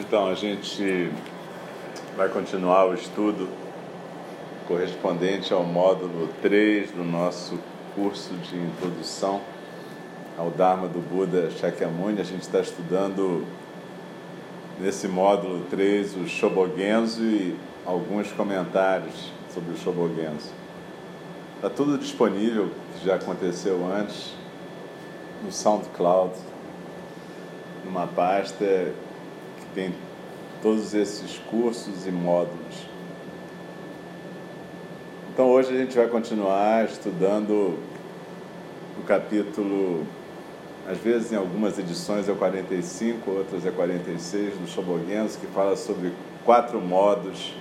Então, a gente vai continuar o estudo correspondente ao módulo 3 do nosso curso de introdução ao Dharma do Buda Shakyamuni. A gente está estudando nesse módulo 3 o Shobogenzo e alguns comentários sobre o Shobogenzo. Está tudo disponível, que já aconteceu antes, no SoundCloud, numa pasta tem todos esses cursos e módulos. Então hoje a gente vai continuar estudando o capítulo, às vezes em algumas edições é o 45, outras é 46 do Shobogenzo, que fala sobre quatro modos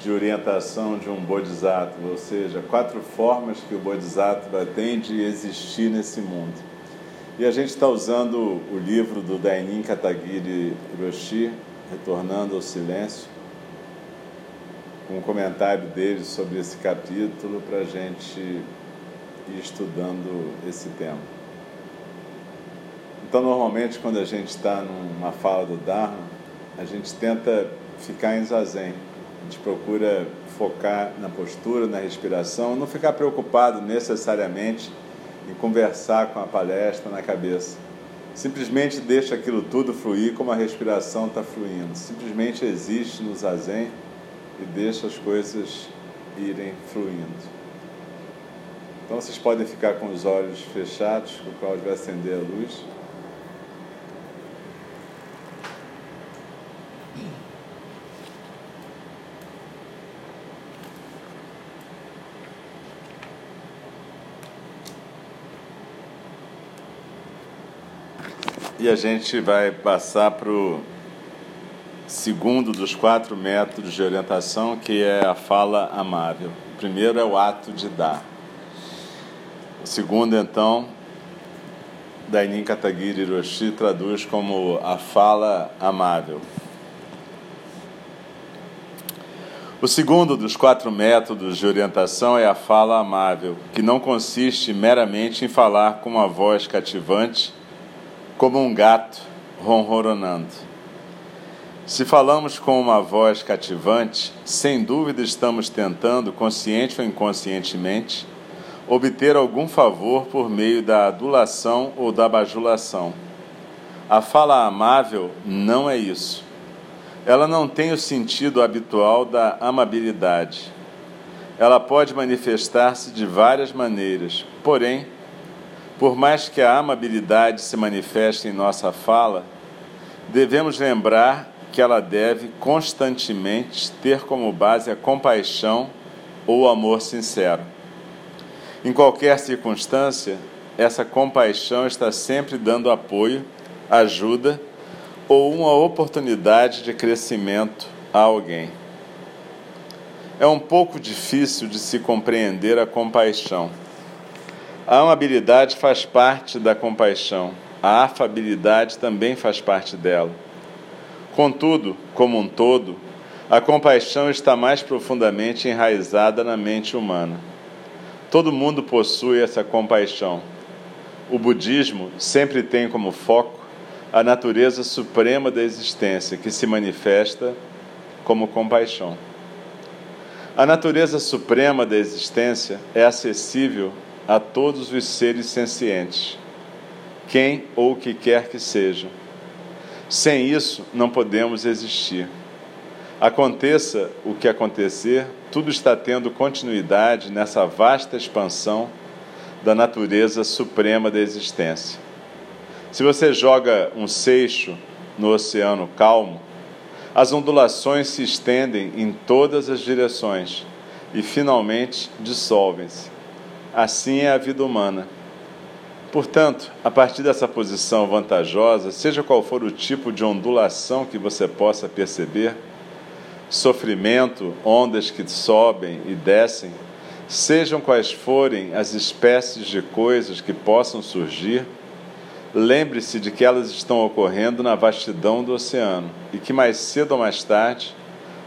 de orientação de um Bodhisattva, ou seja, quatro formas que o Bodhisattva tem de existir nesse mundo. E a gente está usando o livro do Dainin Katagiri Hiroshi, Retornando ao Silêncio, com um comentário dele sobre esse capítulo para a gente ir estudando esse tema. Então, normalmente, quando a gente está numa fala do Dharma, a gente tenta ficar em zazen. A gente procura focar na postura, na respiração, não ficar preocupado necessariamente em conversar com a palestra na cabeça. Simplesmente deixa aquilo tudo fluir como a respiração está fluindo. Simplesmente existe no zazen e deixa as coisas irem fluindo. Então vocês podem ficar com os olhos fechados, o qual vai acender a luz. E a gente vai passar para o segundo dos quatro métodos de orientação, que é a fala amável. O primeiro é o ato de dar. O segundo, então, Dainin Katagiri Hiroshi traduz como a fala amável. O segundo dos quatro métodos de orientação é a fala amável, que não consiste meramente em falar com uma voz cativante como um gato ronronando. Se falamos com uma voz cativante, sem dúvida estamos tentando, consciente ou inconscientemente, obter algum favor por meio da adulação ou da bajulação. A fala amável não é isso. Ela não tem o sentido habitual da amabilidade. Ela pode manifestar-se de várias maneiras, porém, por mais que a amabilidade se manifeste em nossa fala, devemos lembrar que ela deve constantemente ter como base a compaixão ou o amor sincero. Em qualquer circunstância, essa compaixão está sempre dando apoio, ajuda ou uma oportunidade de crescimento a alguém. é um pouco difícil de se compreender a compaixão. A amabilidade faz parte da compaixão, a afabilidade também faz parte dela. Contudo, como um todo, a compaixão está mais profundamente enraizada na mente humana. Todo mundo possui essa compaixão. O budismo sempre tem como foco a natureza suprema da existência, que se manifesta como compaixão. A natureza suprema da existência é acessível a todos os seres sencientes, quem ou o que quer que sejam. Sem isso, não podemos existir. Aconteça o que acontecer, tudo está tendo continuidade nessa vasta expansão da natureza suprema da existência. Se você joga um seixo no oceano calmo, as ondulações se estendem em todas as direções e finalmente dissolvem-se. Assim é a vida humana. Portanto, a partir dessa posição vantajosa, seja qual for o tipo de ondulação que você possa perceber, sofrimento, ondas que sobem e descem, sejam quais forem as espécies de coisas que possam surgir, lembre-se de que elas estão ocorrendo na vastidão do oceano e que mais cedo ou mais tarde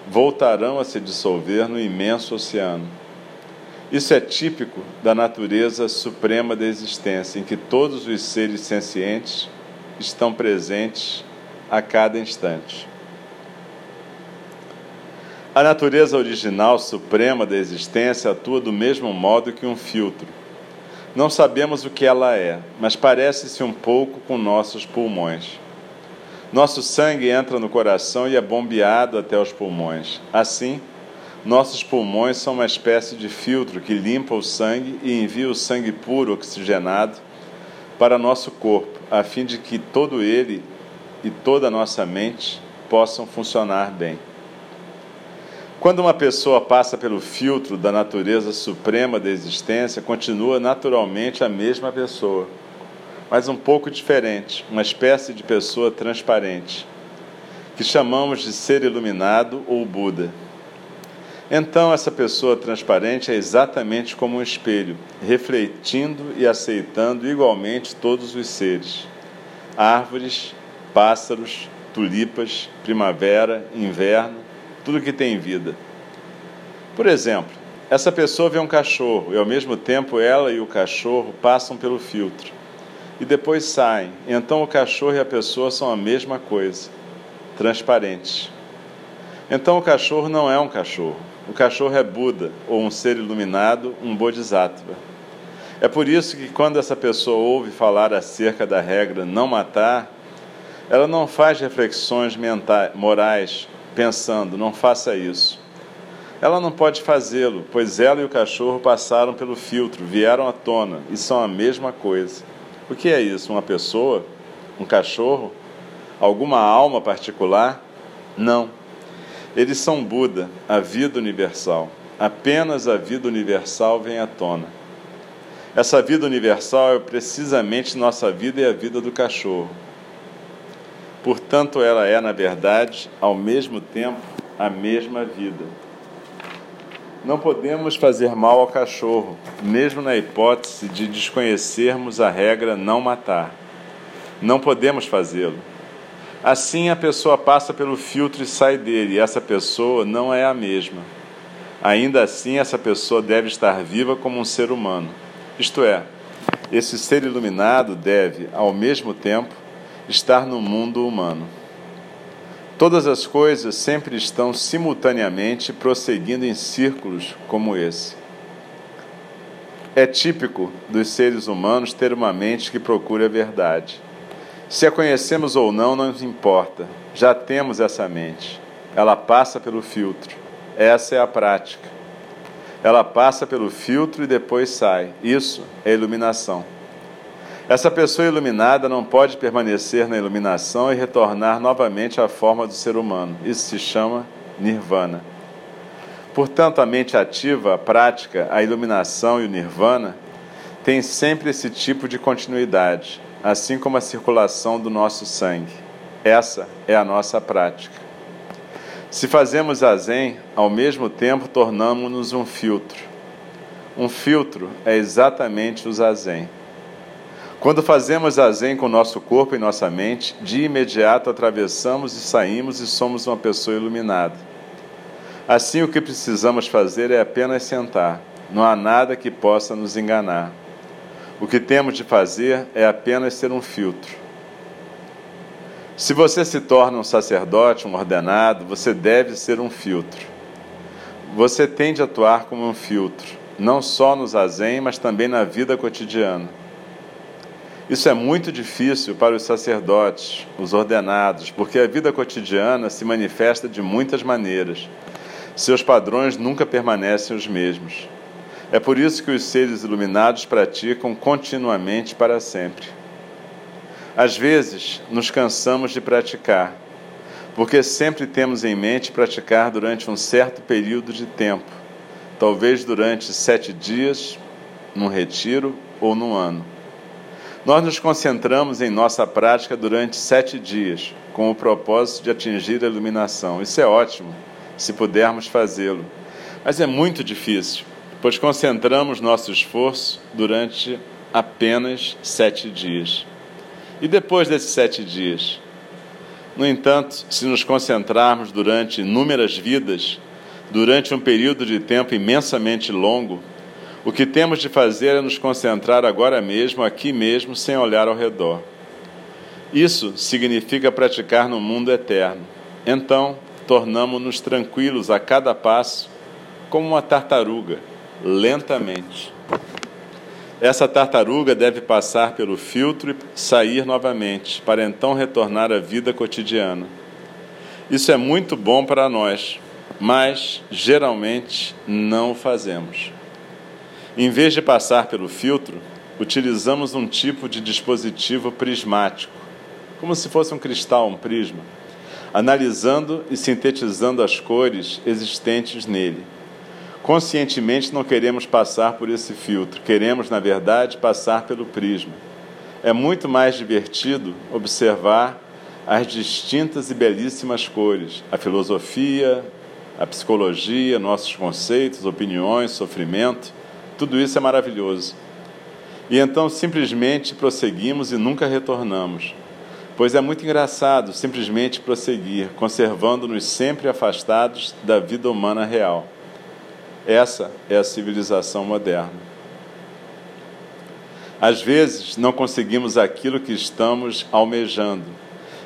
voltarão a se dissolver no imenso oceano. Isso é típico da natureza suprema da existência, em que todos os seres sencientes estão presentes a cada instante. A natureza original suprema da existência atua do mesmo modo que um filtro não sabemos o que ela é, mas parece-se um pouco com nossos pulmões. Nosso sangue entra no coração e é bombeado até os pulmões. Assim, nossos pulmões são uma espécie de filtro que limpa o sangue e envia o sangue puro oxigenado para nosso corpo, a fim de que todo ele e toda a nossa mente possam funcionar bem. Quando uma pessoa passa pelo filtro da natureza suprema da existência, continua naturalmente a mesma pessoa, mas um pouco diferente, uma espécie de pessoa transparente, que chamamos de ser iluminado ou Buda. Então, essa pessoa transparente é exatamente como um espelho, refletindo e aceitando igualmente todos os seres: árvores, pássaros, tulipas, primavera, inverno tudo que tem vida. Por exemplo, essa pessoa vê um cachorro e ao mesmo tempo ela e o cachorro passam pelo filtro e depois saem. Então o cachorro e a pessoa são a mesma coisa, transparentes. Então o cachorro não é um cachorro. O cachorro é Buda ou um ser iluminado, um Bodhisattva. É por isso que quando essa pessoa ouve falar acerca da regra não matar, ela não faz reflexões mentais, morais pensando: não faça isso. Ela não pode fazê-lo, pois ela e o cachorro passaram pelo filtro, vieram à tona e são a mesma coisa. O que é isso? Uma pessoa? Um cachorro? Alguma alma particular? Não. Eles são Buda, a vida universal. Apenas a vida universal vem à tona. Essa vida universal é precisamente nossa vida e a vida do cachorro. Portanto, ela é, na verdade, ao mesmo tempo, a mesma vida. Não podemos fazer mal ao cachorro, mesmo na hipótese de desconhecermos a regra não matar. Não podemos fazê-lo. Assim, a pessoa passa pelo filtro e sai dele, e essa pessoa não é a mesma. Ainda assim, essa pessoa deve estar viva como um ser humano. Isto é, esse ser iluminado deve, ao mesmo tempo, estar no mundo humano. Todas as coisas sempre estão simultaneamente prosseguindo em círculos como esse. É típico dos seres humanos ter uma mente que procura a verdade. Se a conhecemos ou não, não nos importa. Já temos essa mente. Ela passa pelo filtro. Essa é a prática. Ela passa pelo filtro e depois sai. Isso é iluminação. Essa pessoa iluminada não pode permanecer na iluminação e retornar novamente à forma do ser humano. Isso se chama nirvana. Portanto, a mente ativa, a prática, a iluminação e o nirvana têm sempre esse tipo de continuidade, assim como a circulação do nosso sangue. Essa é a nossa prática. Se fazemos zazen, ao mesmo tempo tornamos-nos um filtro. Um filtro é exatamente o zazen. Quando fazemos zazen com nosso corpo e nossa mente, de imediato atravessamos e saímos e somos uma pessoa iluminada. Assim, o que precisamos fazer é apenas sentar. Não há nada que possa nos enganar. O que temos de fazer é apenas ser um filtro. Se você se torna um sacerdote, um ordenado, você deve ser um filtro. Você tem de atuar como um filtro, não só no zazen, mas também na vida cotidiana. Isso é muito difícil para os sacerdotes, os ordenados, porque a vida cotidiana se manifesta de muitas maneiras. Seus padrões nunca permanecem os mesmos. É por isso que os seres iluminados praticam continuamente para sempre. Às vezes, nos cansamos de praticar, porque sempre temos em mente praticar durante um certo período de tempo, talvez durante sete dias, num retiro ou num ano. Nós nos concentramos em nossa prática durante sete dias, com o propósito de atingir a iluminação. Isso é ótimo, se pudermos fazê-lo. Mas é muito difícil, pois concentramos nosso esforço durante apenas sete dias. E depois desses sete dias? No entanto, se nos concentrarmos durante inúmeras vidas, durante um período de tempo imensamente longo, o que temos de fazer é nos concentrar agora mesmo, aqui mesmo, sem olhar ao redor. Isso significa praticar no mundo eterno. Então, tornamos-nos tranquilos a cada passo, como uma tartaruga, lentamente. Essa tartaruga deve passar pelo filtro e sair novamente, para então retornar à vida cotidiana. Isso é muito bom para nós, mas geralmente não o fazemos. Em vez de passar pelo filtro, utilizamos um tipo de dispositivo prismático, como se fosse um cristal, um prisma, analisando e sintetizando as cores existentes nele Conscientemente não queremos passar por esse filtro, queremos, na verdade, passar pelo prisma. É muito mais divertido observar as distintas e belíssimas cores, a filosofia, a psicologia, nossos conceitos, opiniões, sofrimento, tudo isso é maravilhoso. E então simplesmente prosseguimos e nunca retornamos. Pois é muito engraçado simplesmente prosseguir, conservando-nos sempre afastados da vida humana real. Essa é a civilização moderna. Às vezes, não conseguimos aquilo que estamos almejando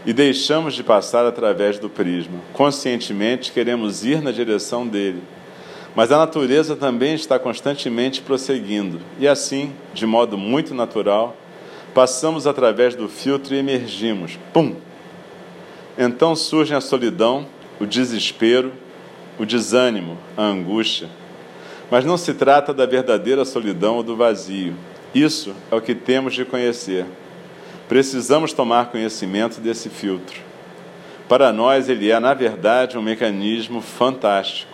e deixamos de passar através do prisma. Conscientemente queremos ir na direção dele, mas a natureza também está constantemente prosseguindo, e assim, de modo muito natural, passamos através do filtro e emergimos. Pum! Então surgem a solidão, o desespero, o desânimo, a angústia mas não se trata da verdadeira solidão ou do vazio. Isso é o que temos de conhecer. Precisamos tomar conhecimento desse filtro. Para nós, ele é, na verdade, um mecanismo fantástico.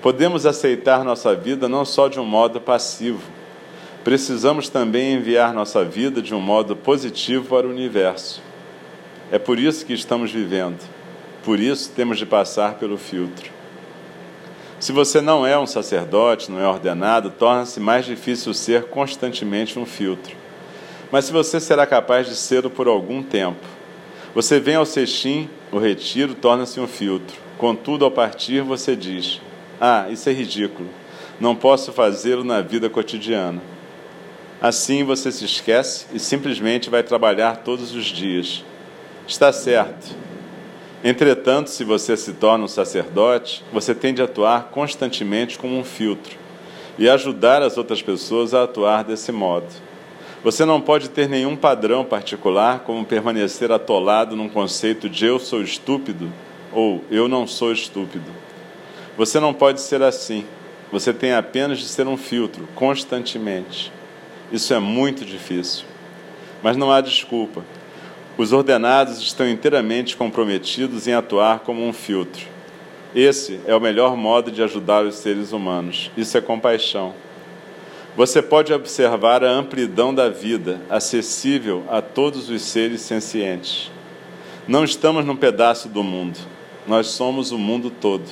Podemos aceitar nossa vida não só de um modo passivo, precisamos também enviar nossa vida de um modo positivo para o universo. É por isso que estamos vivendo, por isso temos de passar pelo filtro. Se você não é um sacerdote, não é ordenado, torna-se mais difícil ser constantemente um filtro. Mas se você será capaz de ser por algum tempo, você vem ao cestim, o retiro torna-se um filtro. Contudo, ao partir, você diz: Ah, isso é ridículo. Não posso fazê-lo na vida cotidiana. Assim você se esquece e simplesmente vai trabalhar todos os dias. Está certo. Entretanto, se você se torna um sacerdote, você tem de atuar constantemente como um filtro e ajudar as outras pessoas a atuar desse modo. Você não pode ter nenhum padrão particular, como permanecer atolado num conceito de eu sou estúpido ou eu não sou estúpido. Você não pode ser assim. Você tem apenas de ser um filtro constantemente. Isso é muito difícil. Mas não há desculpa. Os ordenados estão inteiramente comprometidos em atuar como um filtro. Esse é o melhor modo de ajudar os seres humanos. Isso é compaixão. Você pode observar a amplidão da vida, acessível a todos os seres sencientes. Não estamos num pedaço do mundo. nós somos o mundo todo.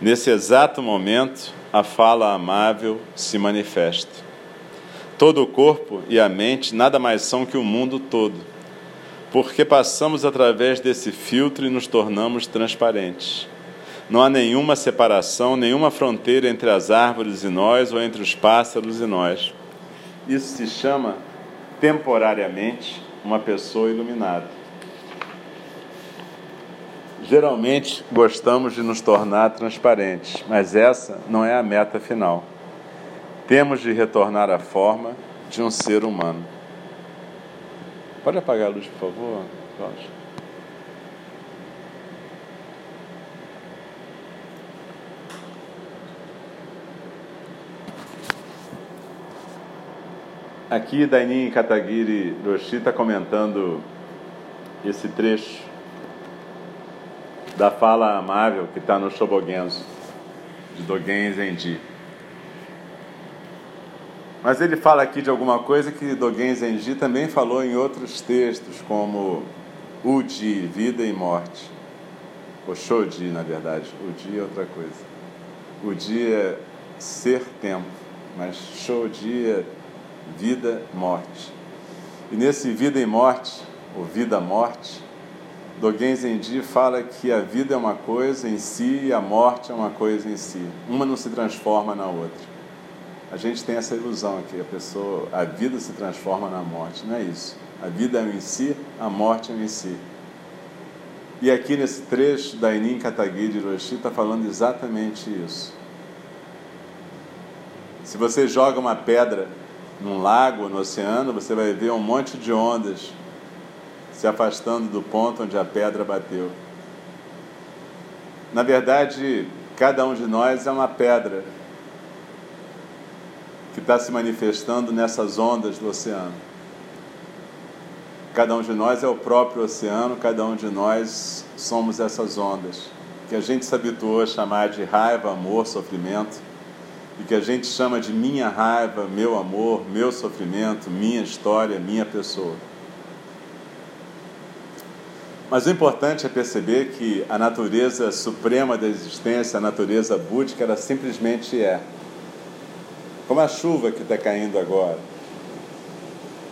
Nesse exato momento, a fala amável se manifesta. Todo o corpo e a mente nada mais são que o mundo todo, porque passamos através desse filtro e nos tornamos transparentes. Não há nenhuma separação, nenhuma fronteira entre as árvores e nós ou entre os pássaros e nós. Isso se chama, temporariamente, uma pessoa iluminada. Geralmente gostamos de nos tornar transparentes, mas essa não é a meta final. Temos de retornar à forma de um ser humano. Pode apagar a luz, por favor, Cláudio? Aqui Dainin Katagiri Roshi está comentando esse trecho da fala amável que está no Shobogenzo, de Dogen Zenji. Mas ele fala aqui de alguma coisa que Dogen Zenji também falou em outros textos, como Uji, vida e morte. Ou Shoji, na verdade. Uji é outra coisa. Uji é ser tempo, mas Shoji é vida, morte. E nesse vida e morte, ou vida-morte, Dogen Zenji fala que a vida é uma coisa em si e a morte é uma coisa em si. Uma não se transforma na outra. A gente tem essa ilusão aqui, a pessoa, a vida se transforma na morte. Não é isso. A vida é um em si, a morte é um em si. E aqui nesse trecho da Enin Katagi de Hiroshi está falando exatamente isso. Se você joga uma pedra num lago, no oceano, você vai ver um monte de ondas se afastando do ponto onde a pedra bateu. Na verdade, cada um de nós é uma pedra que está se manifestando nessas ondas do oceano. Cada um de nós é o próprio oceano, cada um de nós somos essas ondas, que a gente se habituou a chamar de raiva, amor, sofrimento, e que a gente chama de minha raiva, meu amor, meu sofrimento, minha história, minha pessoa. Mas o importante é perceber que a natureza suprema da existência, a natureza búdica, ela simplesmente é. Como a chuva que está caindo agora,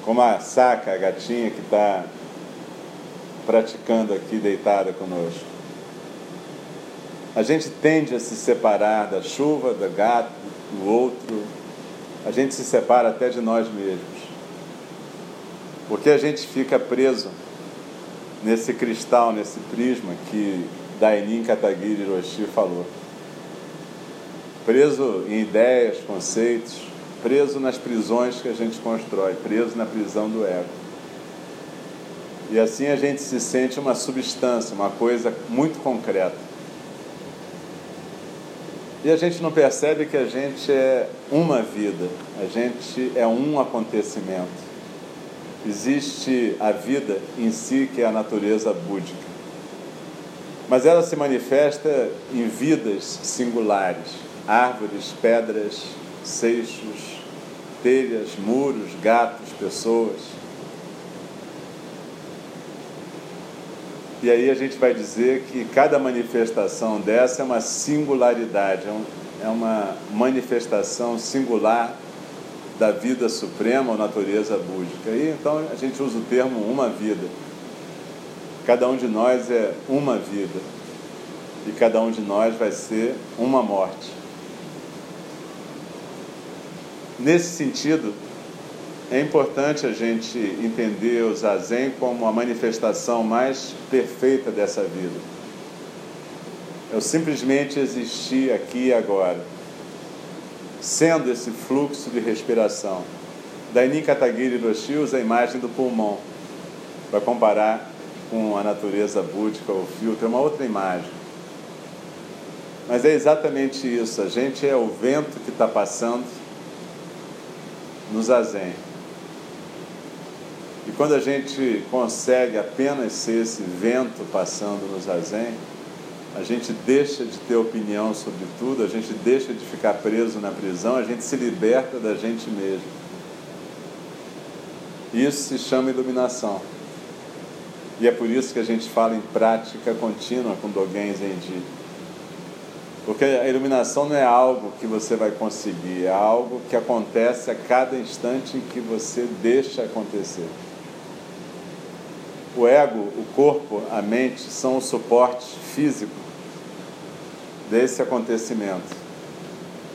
como a saca, a gatinha que está praticando aqui deitada conosco. A gente tende a se separar da chuva, do gato, do outro. A gente se separa até de nós mesmos. Porque a gente fica preso nesse cristal, nesse prisma que Dainin Katagiri Hiroshi falou. Preso em ideias, conceitos, preso nas prisões que a gente constrói, preso na prisão do ego. E assim a gente se sente uma substância, uma coisa muito concreta. E a gente não percebe que a gente é uma vida, a gente é um acontecimento existe a vida em si, que é a natureza búdica. Mas ela se manifesta em vidas singulares: árvores, pedras, seixos, telhas, muros, gatos, pessoas. E aí a gente vai dizer que cada manifestação dessa é uma singularidade, é, é uma manifestação singular da vida suprema ou natureza búdica. E então a gente usa o termo uma vida. Cada um de nós é uma vida. E cada um de nós vai ser uma morte. Nesse sentido, é importante a gente entender o zazen como a manifestação mais perfeita dessa vida. Eu simplesmente existir aqui e agora sendo esse fluxo de respiração. Dainin Katagiri Roshi usa a imagem do pulmão para comparar com a natureza búdica ou filtro, é uma outra imagem. Mas é exatamente isso, a gente é o vento que está passando no zazen. E quando a gente consegue apenas ser esse vento passando no zazen, a gente deixa de ter opinião sobre tudo, a gente deixa de ficar preso na prisão, a gente se liberta da gente mesmo. Isso se chama iluminação. E é por isso que a gente fala em prática contínua com Dogen Zenji. Porque a iluminação não é algo que você vai conseguir, é algo que acontece a cada instante em que você deixa acontecer. O ego, o corpo, a mente são o suporte físico desse acontecimento.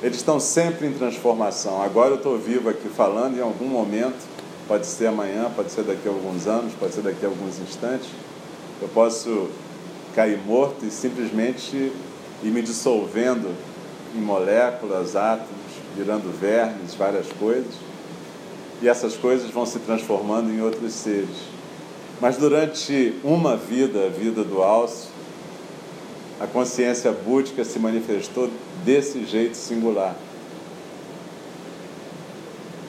Eles estão sempre em transformação. Agora eu estou vivo aqui falando, em algum momento pode ser amanhã, pode ser daqui a alguns anos, pode ser daqui a alguns instantes. Eu posso cair morto e simplesmente ir me dissolvendo em moléculas, átomos, virando vermes, várias coisas. E essas coisas vão se transformando em outros seres. Mas durante uma vida, a vida do Alcio, a consciência búdica se manifestou desse jeito singular.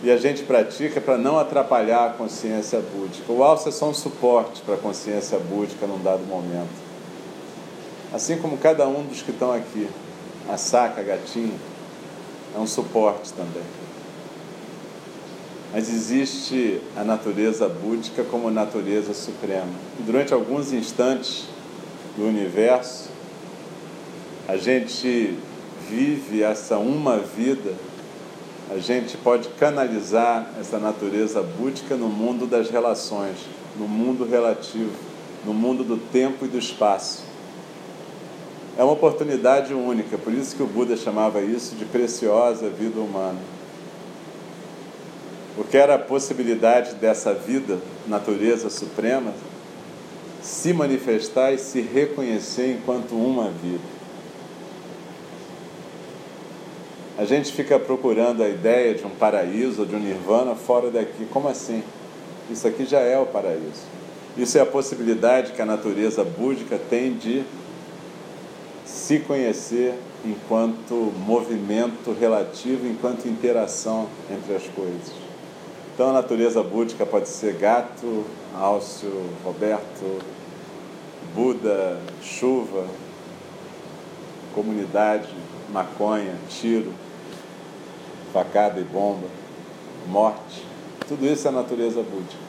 E a gente pratica para não atrapalhar a consciência búdica. O alce é só um suporte para a consciência búdica num dado momento. Assim como cada um dos que estão aqui, a saca, a gatinho, é um suporte também. Mas existe a natureza búdica como natureza suprema. E durante alguns instantes do universo, a gente vive essa uma vida a gente pode canalizar essa natureza búdica no mundo das relações, no mundo relativo, no mundo do tempo e do espaço. É uma oportunidade única, por isso que o Buda chamava isso de preciosa vida humana. Porque era a possibilidade dessa vida, natureza suprema, se manifestar e se reconhecer enquanto uma vida. A gente fica procurando a ideia de um paraíso, de um nirvana fora daqui. Como assim? Isso aqui já é o paraíso. Isso é a possibilidade que a natureza búdica tem de se conhecer enquanto movimento relativo, enquanto interação entre as coisas. Então a natureza búdica pode ser gato, Álcio, Roberto, Buda, chuva, comunidade, maconha, tiro, facada e bomba, morte, tudo isso é a natureza búdica.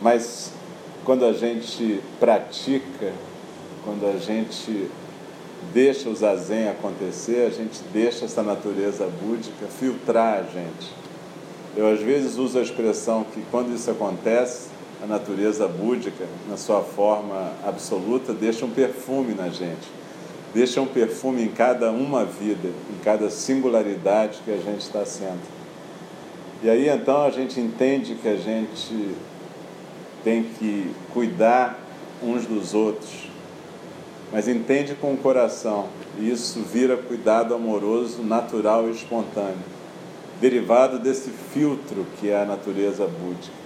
Mas quando a gente pratica, quando a gente deixa o zazen acontecer, a gente deixa essa natureza búdica filtrar a gente. Eu às vezes uso a expressão que quando isso acontece, a natureza búdica, na sua forma absoluta, deixa um perfume na gente deixa um perfume em cada uma vida, em cada singularidade que a gente está sendo. E aí então a gente entende que a gente tem que cuidar uns dos outros, mas entende com o coração, e isso vira cuidado amoroso, natural e espontâneo, derivado desse filtro que é a natureza búdica.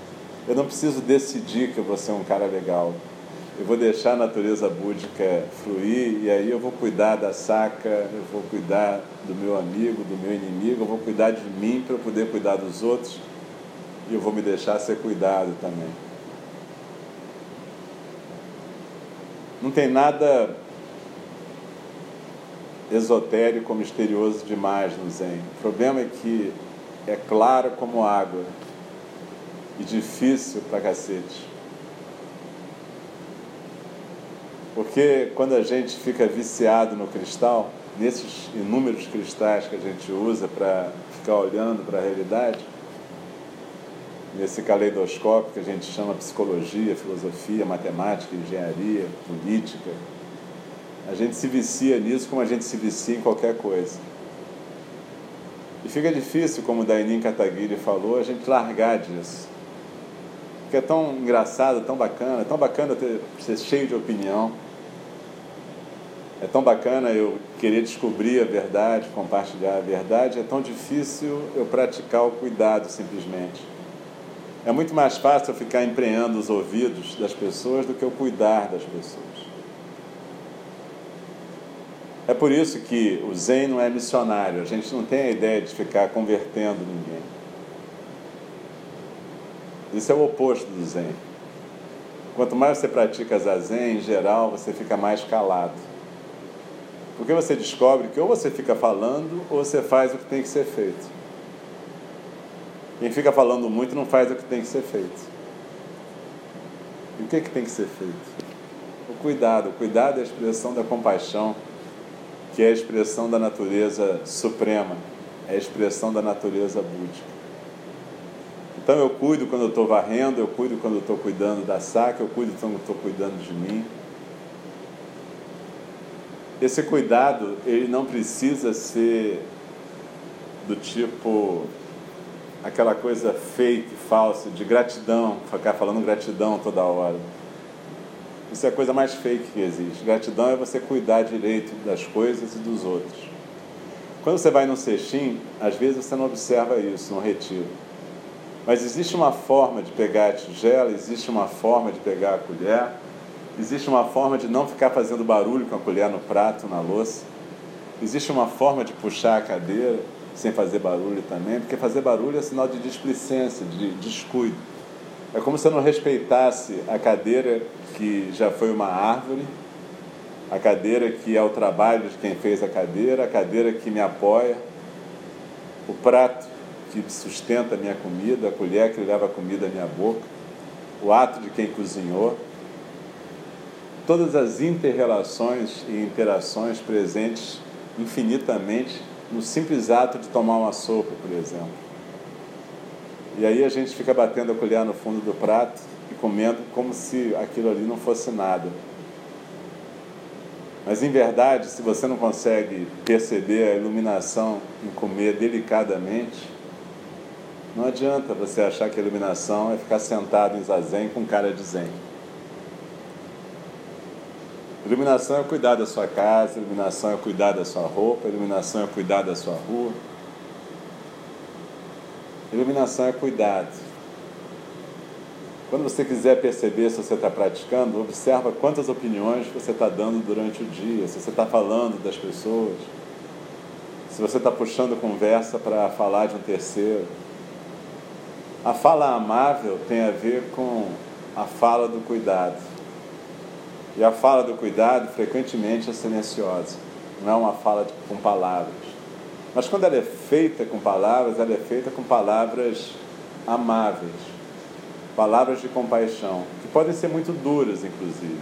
Eu não preciso decidir que eu vou ser um cara legal eu vou deixar a natureza búdica fluir e aí eu vou cuidar da saca, eu vou cuidar do meu amigo, do meu inimigo, eu vou cuidar de mim para poder cuidar dos outros e eu vou me deixar ser cuidado também. Não tem nada esotérico ou misterioso demais no Zen. O problema é que é claro como água e difícil pra cacete. Porque quando a gente fica viciado no cristal, nesses inúmeros cristais que a gente usa para ficar olhando para a realidade, nesse caleidoscópio que a gente chama psicologia, filosofia, matemática, engenharia, política, a gente se vicia nisso como a gente se vicia em qualquer coisa. E fica difícil, como Dainin Kataguiri falou, a gente largar disso. Porque é tão engraçado, tão bacana, é tão bacana ter, ser cheio de opinião. É tão bacana eu querer descobrir a verdade, compartilhar a verdade, é tão difícil eu praticar o cuidado simplesmente. É muito mais fácil eu ficar empreendendo os ouvidos das pessoas do que eu cuidar das pessoas. É por isso que o Zen não é missionário, a gente não tem a ideia de ficar convertendo ninguém. Isso é o oposto do Zen. Quanto mais você pratica Zazen, em geral, você fica mais calado. Porque você descobre que ou você fica falando ou você faz o que tem que ser feito. Quem fica falando muito não faz o que tem que ser feito. E o que, é que tem que ser feito? O cuidado. O cuidado é a expressão da compaixão, que é a expressão da natureza suprema, é a expressão da natureza búdica. Então eu cuido quando eu estou varrendo, eu cuido quando eu estou cuidando da saca, eu cuido quando eu estou cuidando de mim. Esse cuidado, ele não precisa ser do tipo aquela coisa fake, falsa, de gratidão, ficar falando gratidão toda hora. Isso é a coisa mais fake que existe. Gratidão é você cuidar direito das coisas e dos outros. Quando você vai no cestim, às vezes você não observa isso no retiro. Mas existe uma forma de pegar a tigela, existe uma forma de pegar a colher, existe uma forma de não ficar fazendo barulho com a colher no prato, na louça. Existe uma forma de puxar a cadeira sem fazer barulho também, porque fazer barulho é sinal de displicência, de descuido. É como se eu não respeitasse a cadeira que já foi uma árvore, a cadeira que é o trabalho de quem fez a cadeira, a cadeira que me apoia, o prato que sustenta a minha comida, a colher que leva a comida à minha boca, o ato de quem cozinhou, todas as interrelações e interações presentes infinitamente no simples ato de tomar uma sopa, por exemplo. E aí a gente fica batendo a colher no fundo do prato e comendo como se aquilo ali não fosse nada. Mas em verdade, se você não consegue perceber a iluminação em comer delicadamente, não adianta você achar que a iluminação é ficar sentado em zazen com cara de zen. Iluminação é cuidar da sua casa, iluminação é cuidar da sua roupa, iluminação é cuidar da sua rua. Iluminação é cuidado. Quando você quiser perceber se você está praticando, observa quantas opiniões você está dando durante o dia, se você está falando das pessoas, se você está puxando conversa para falar de um terceiro. A fala amável tem a ver com a fala do cuidado. E a fala do cuidado frequentemente é silenciosa, não é uma fala com palavras. Mas quando ela é feita com palavras, ela é feita com palavras amáveis, palavras de compaixão, que podem ser muito duras, inclusive.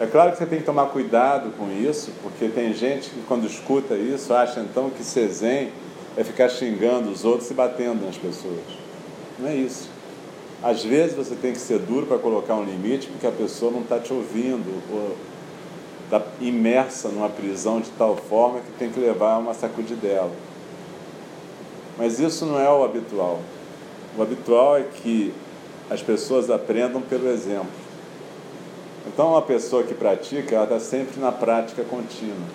É claro que você tem que tomar cuidado com isso, porque tem gente que, quando escuta isso, acha então que ser zen é ficar xingando os outros e batendo nas pessoas. Não é isso. Às vezes você tem que ser duro para colocar um limite, porque a pessoa não está te ouvindo, ou está imersa numa prisão de tal forma que tem que levar uma sacudidela. Mas isso não é o habitual. O habitual é que as pessoas aprendam pelo exemplo. Então, uma pessoa que pratica, ela está sempre na prática contínua.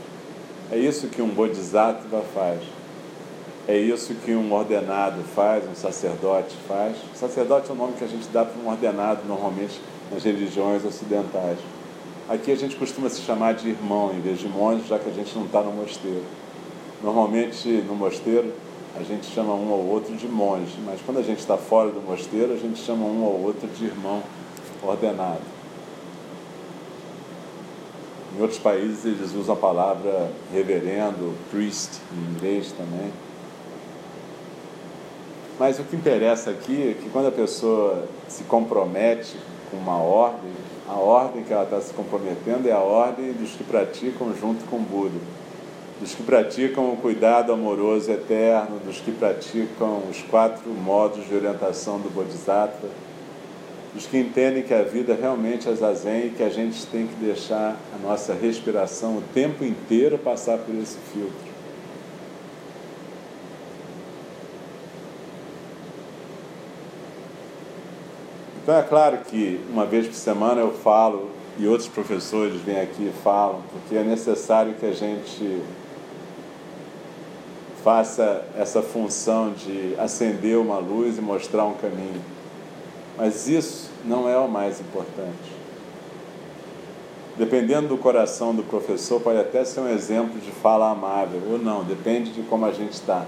É isso que um bodhisattva faz. É isso que um ordenado faz, um sacerdote faz. Sacerdote é o nome que a gente dá para um ordenado normalmente nas religiões ocidentais. Aqui a gente costuma se chamar de irmão em vez de monge, já que a gente não está no mosteiro. Normalmente no mosteiro a gente chama um ou outro de monge, mas quando a gente está fora do mosteiro a gente chama um ou outro de irmão ordenado. Em outros países eles usam a palavra reverendo, priest em inglês também. Mas o que interessa aqui é que quando a pessoa se compromete com uma ordem, a ordem que ela está se comprometendo é a ordem dos que praticam junto com o Buda, dos que praticam o cuidado amoroso eterno, dos que praticam os quatro modos de orientação do Bodhisattva, dos que entendem que a vida realmente é zazen e que a gente tem que deixar a nossa respiração o tempo inteiro passar por esse filtro. Então é claro que uma vez por semana eu falo e outros professores vêm aqui e falam, porque é necessário que a gente faça essa função de acender uma luz e mostrar um caminho. Mas isso não é o mais importante. Dependendo do coração do professor, pode até ser um exemplo de fala amável, ou não, depende de como a gente está.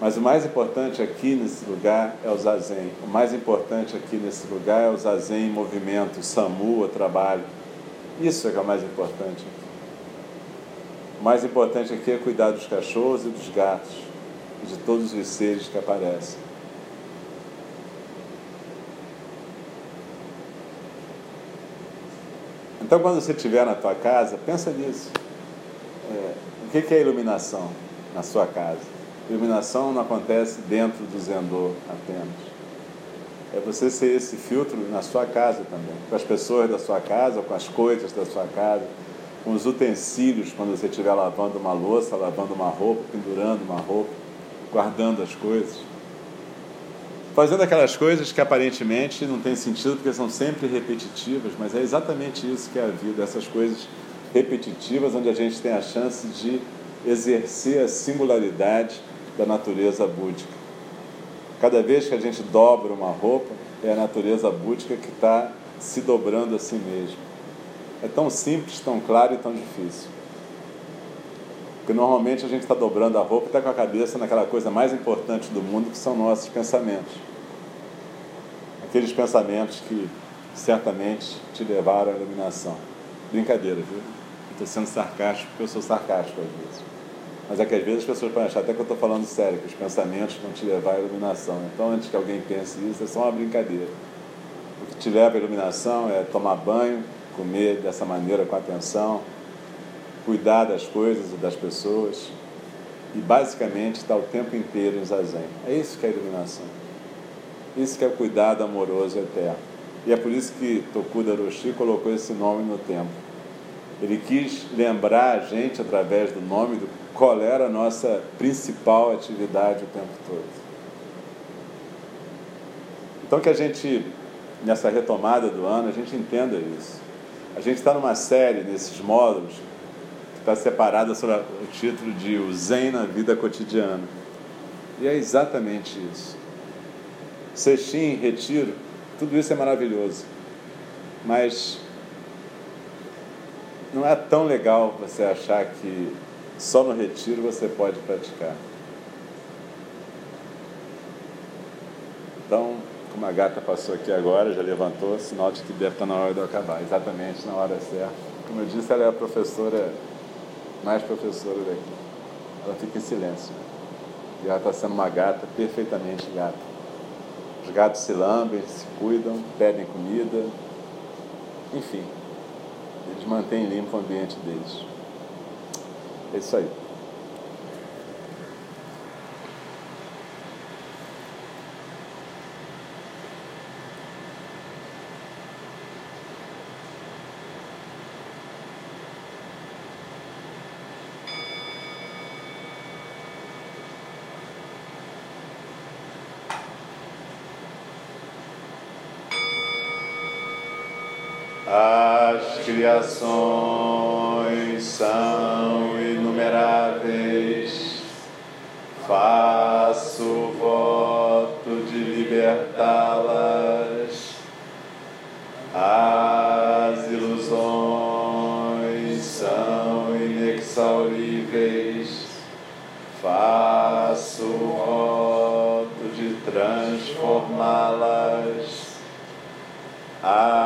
Mas o mais importante aqui nesse lugar é o zazen. O mais importante aqui nesse lugar é o zazen em movimento, o samu, o trabalho. Isso é que é o mais importante aqui. O mais importante aqui é cuidar dos cachorros e dos gatos, e de todos os seres que aparecem. Então, quando você estiver na tua casa, pensa nisso. É, o que é iluminação na sua casa? Iluminação não acontece dentro do Zendô apenas. É você ser esse filtro na sua casa também, com as pessoas da sua casa, com as coisas da sua casa, com os utensílios quando você estiver lavando uma louça, lavando uma roupa, pendurando uma roupa, guardando as coisas fazendo aquelas coisas que aparentemente não têm sentido porque são sempre repetitivas, mas é exatamente isso que é a vida, essas coisas repetitivas onde a gente tem a chance de exercer a singularidade da natureza búdica. Cada vez que a gente dobra uma roupa, é a natureza búdica que está se dobrando a si mesma. É tão simples, tão claro e tão difícil. Porque normalmente a gente está dobrando a roupa e está com a cabeça naquela coisa mais importante do mundo, que são nossos pensamentos. Aqueles pensamentos que certamente te levaram à iluminação. Brincadeira, viu? Estou sendo sarcástico porque eu sou sarcástico às vezes. Mas é que às vezes as pessoas podem achar até que eu estou falando sério, que os pensamentos vão te levar à iluminação. Então, antes que alguém pense isso, é só uma brincadeira. O que te leva à iluminação é tomar banho, comer dessa maneira com atenção, cuidar das coisas e das pessoas e basicamente estar o tempo inteiro em zazen. É isso que é iluminação. Isso que é o cuidado amoroso eterno. E é por isso que Tokuda Roshi colocou esse nome no templo. Ele quis lembrar a gente, através do nome, do qual era a nossa principal atividade o tempo todo. Então que a gente, nessa retomada do ano, a gente entenda isso. A gente está numa série, nesses módulos, está separada sob o título de O Zen na Vida Cotidiana. E é exatamente isso. Sextim, retiro, tudo isso é maravilhoso. Mas não é tão legal você achar que só no retiro você pode praticar. Então, como a gata passou aqui agora, já levantou, sinal de que deve estar na hora de eu acabar, exatamente na hora certa. Como eu disse, ela é a professora mais professora daqui. Ela fica em silêncio. E ela está sendo uma gata perfeitamente gata. Os gatos se lambem, se cuidam, pedem comida, enfim, eles mantêm limpo o ambiente deles. É isso aí. As criações são Faço voto de libertá-las. As ilusões são inexauríveis. Faço voto de transformá-las. A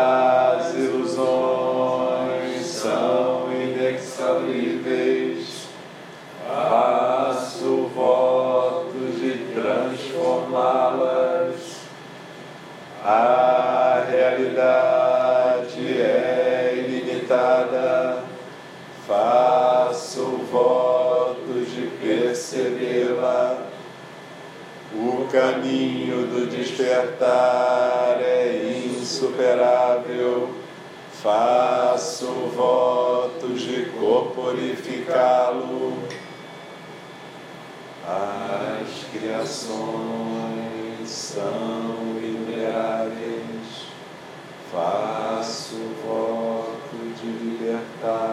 Caminho do despertar é insuperável. Faço votos de corporificá-lo. As criações são inumeráveis. Faço voto de libertá-las.